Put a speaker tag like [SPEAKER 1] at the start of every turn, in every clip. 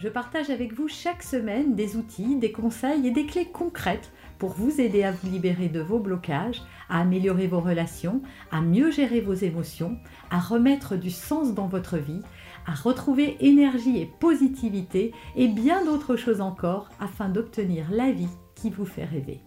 [SPEAKER 1] je partage avec vous chaque semaine des outils, des conseils et des clés concrètes pour vous aider à vous libérer de vos blocages, à améliorer vos relations, à mieux gérer vos émotions, à remettre du sens dans votre vie, à retrouver énergie et positivité et bien d'autres choses encore afin d'obtenir la vie qui vous fait rêver.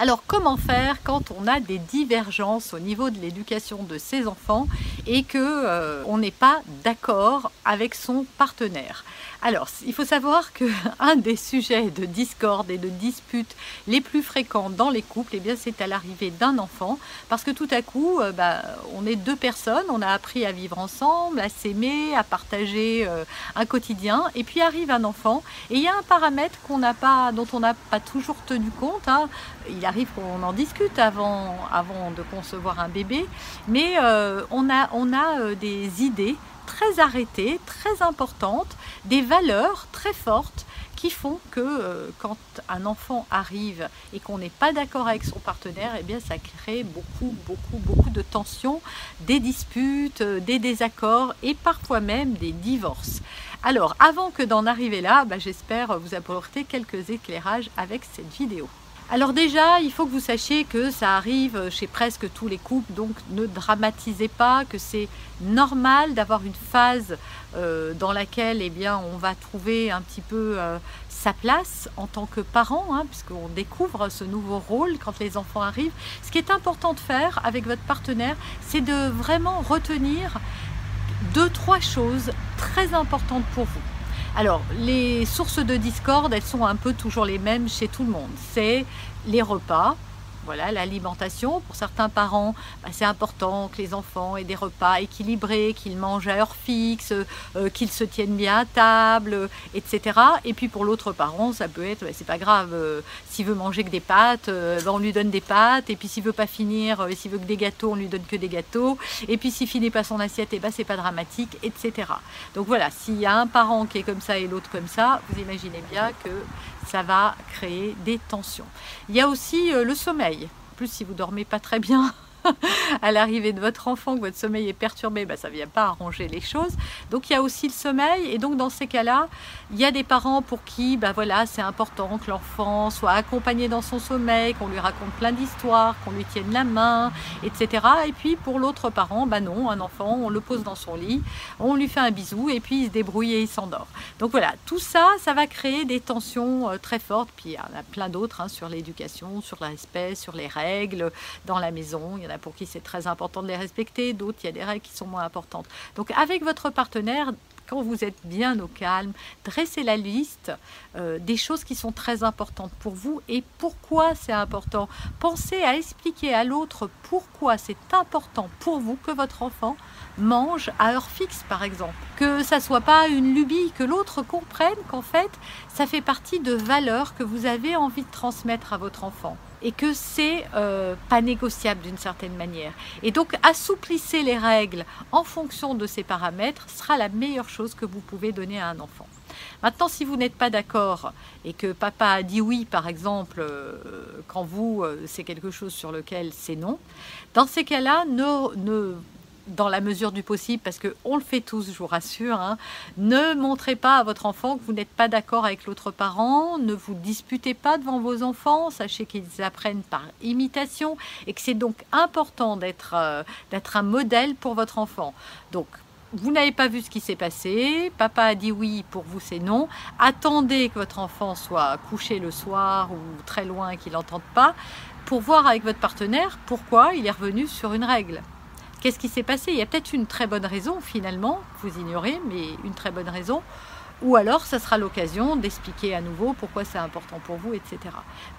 [SPEAKER 2] Alors comment faire quand on a des divergences au niveau de l'éducation de ses enfants et que euh, n'est pas d'accord avec son partenaire? Alors, il faut savoir que un des sujets de discorde et de dispute les plus fréquents dans les couples, eh c'est à l'arrivée d'un enfant, parce que tout à coup, euh, bah, on est deux personnes, on a appris à vivre ensemble, à s'aimer, à partager euh, un quotidien, et puis arrive un enfant, et il y a un paramètre dont on n'a pas toujours tenu compte. Hein. Il arrive qu'on en discute avant, avant de concevoir un bébé, mais euh, on a, on a des idées très arrêtées, très importantes, des valeurs très fortes qui font que euh, quand un enfant arrive et qu'on n'est pas d'accord avec son partenaire, eh bien ça crée beaucoup, beaucoup, beaucoup de tensions, des disputes, euh, des désaccords et parfois même des divorces. Alors, avant que d'en arriver là, bah, j'espère vous apporter quelques éclairages avec cette vidéo. Alors déjà, il faut que vous sachiez que ça arrive chez presque tous les couples, donc ne dramatisez pas, que c'est normal d'avoir une phase euh, dans laquelle eh bien, on va trouver un petit peu euh, sa place en tant que parent, hein, puisqu'on découvre ce nouveau rôle quand les enfants arrivent. Ce qui est important de faire avec votre partenaire, c'est de vraiment retenir deux, trois choses très importantes pour vous. Alors, les sources de discorde, elles sont un peu toujours les mêmes chez tout le monde. C'est les repas, voilà, l'alimentation. Pour certains parents, bah, c'est important que les enfants aient des repas équilibrés, qu'ils mangent à heure fixe, euh, qu'ils se tiennent bien à table, etc. Et puis pour l'autre parent, ça peut être, bah, c'est pas grave, euh, s'il veut manger que des pâtes, euh, bah, on lui donne des pâtes. Et puis s'il veut pas finir, s'il veut que des gâteaux, on lui donne que des gâteaux. Et puis s'il finit pas son assiette, et ben c'est pas dramatique, etc. Donc voilà, s'il y a un parent qui est comme ça et l'autre comme ça, vous imaginez bien que ça va créer des tensions. Il y a aussi le sommeil plus si vous dormez pas très bien, à l'arrivée de votre enfant, que votre sommeil est perturbé, bah, ça ne vient pas arranger les choses. Donc il y a aussi le sommeil. Et donc dans ces cas-là, il y a des parents pour qui bah, voilà, c'est important que l'enfant soit accompagné dans son sommeil, qu'on lui raconte plein d'histoires, qu'on lui tienne la main, etc. Et puis pour l'autre parent, bah non, un enfant, on le pose dans son lit, on lui fait un bisou et puis il se débrouille et il s'endort. Donc voilà, tout ça, ça va créer des tensions euh, très fortes. Puis il y en a plein d'autres hein, sur l'éducation, sur le respect, sur les règles dans la maison. Il y en a pour qui c'est très important de les respecter, d'autres, il y a des règles qui sont moins importantes. Donc avec votre partenaire, quand vous êtes bien au calme, dressez la liste euh, des choses qui sont très importantes pour vous et pourquoi c'est important. Pensez à expliquer à l'autre pourquoi c'est important pour vous que votre enfant mange à heure fixe, par exemple. Que ça soit pas une lubie, que l'autre comprenne qu'en fait, ça fait partie de valeurs que vous avez envie de transmettre à votre enfant et que c'est euh, pas négociable d'une certaine manière. Et donc assouplissez les règles en fonction de ces paramètres sera la meilleure chose que vous pouvez donner à un enfant. Maintenant, si vous n'êtes pas d'accord et que papa a dit oui, par exemple, euh, quand vous, euh, c'est quelque chose sur lequel c'est non, dans ces cas-là, ne, ne dans la mesure du possible, parce qu'on le fait tous, je vous rassure, hein. ne montrez pas à votre enfant que vous n'êtes pas d'accord avec l'autre parent, ne vous disputez pas devant vos enfants, sachez qu'ils apprennent par imitation et que c'est donc important d'être euh, d'être un modèle pour votre enfant. Donc, vous n'avez pas vu ce qui s'est passé, papa a dit oui, pour vous c'est non. Attendez que votre enfant soit couché le soir ou très loin qu'il n'entende pas pour voir avec votre partenaire pourquoi il est revenu sur une règle. Qu'est-ce qui s'est passé? Il y a peut-être une très bonne raison finalement, vous ignorez, mais une très bonne raison. ou alors, ça sera l'occasion d'expliquer à nouveau pourquoi c'est important pour vous, etc.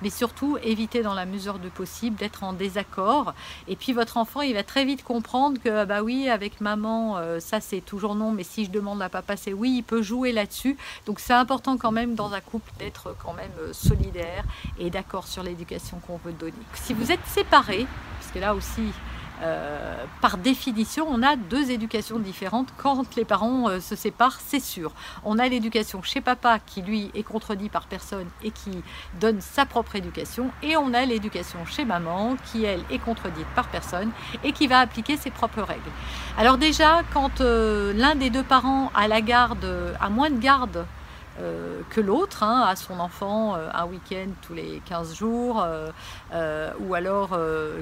[SPEAKER 2] Mais surtout, évitez dans la mesure du possible d'être en désaccord. Et puis, votre enfant, il va très vite comprendre que, bah oui, avec maman, euh, ça c'est toujours non, mais si je demande à papa, c'est oui, il peut jouer là-dessus. Donc, c'est important quand même dans un couple d'être quand même euh, solidaire et d'accord sur l'éducation qu'on veut donner. Si vous êtes séparés, parce que là aussi, euh, par définition, on a deux éducations différentes quand les parents euh, se séparent, c'est sûr. On a l'éducation chez papa qui, lui, est contredit par personne et qui donne sa propre éducation. Et on a l'éducation chez maman qui, elle, est contredite par personne et qui va appliquer ses propres règles. Alors déjà, quand euh, l'un des deux parents a la garde, a moins de garde euh, que l'autre, hein, à son enfant euh, un week-end tous les 15 jours euh, ou alors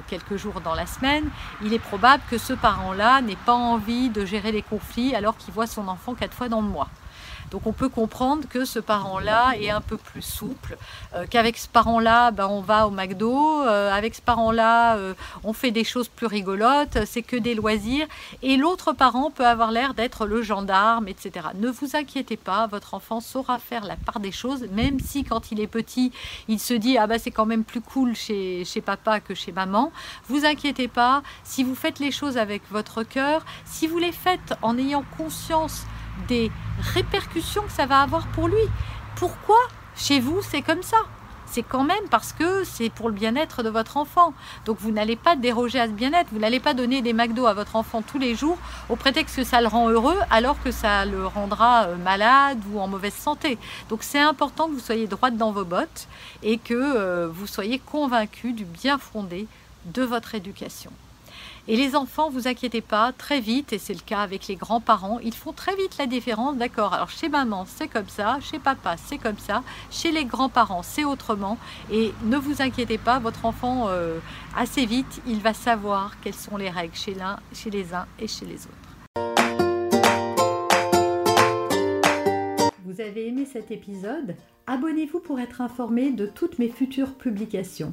[SPEAKER 2] quelques jours dans la semaine, il est probable que ce parent-là n'ait pas envie de gérer les conflits alors qu'il voit son enfant quatre fois dans le mois. Donc on peut comprendre que ce parent-là est un peu plus souple, euh, qu'avec ce parent-là, ben, on va au McDo, euh, avec ce parent-là, euh, on fait des choses plus rigolotes, c'est que des loisirs, et l'autre parent peut avoir l'air d'être le gendarme, etc. Ne vous inquiétez pas, votre enfant saura faire la part des choses, même si quand il est petit, il se dit ah bah c'est quand même plus cool chez, chez papa que chez maman. Vous inquiétez pas, si vous faites les choses avec votre cœur, si vous les faites en ayant conscience des répercussions que ça va avoir pour lui. Pourquoi chez vous c'est comme ça? C'est quand même parce que c'est pour le bien-être de votre enfant. Donc vous n'allez pas déroger à ce bien-être, vous n'allez pas donner des McDo à votre enfant tous les jours au prétexte que ça le rend heureux alors que ça le rendra euh, malade ou en mauvaise santé. Donc c'est important que vous soyez droite dans vos bottes et que euh, vous soyez convaincu du bien fondé de votre éducation. Et les enfants, vous inquiétez pas, très vite, et c'est le cas avec les grands-parents, ils font très vite la différence, d'accord, alors chez maman c'est comme ça, chez papa c'est comme ça, chez les grands-parents c'est autrement, et ne vous inquiétez pas, votre enfant, euh, assez vite, il va savoir quelles sont les règles chez l'un, chez les uns et chez les autres.
[SPEAKER 1] Vous avez aimé cet épisode? Abonnez-vous pour être informé de toutes mes futures publications.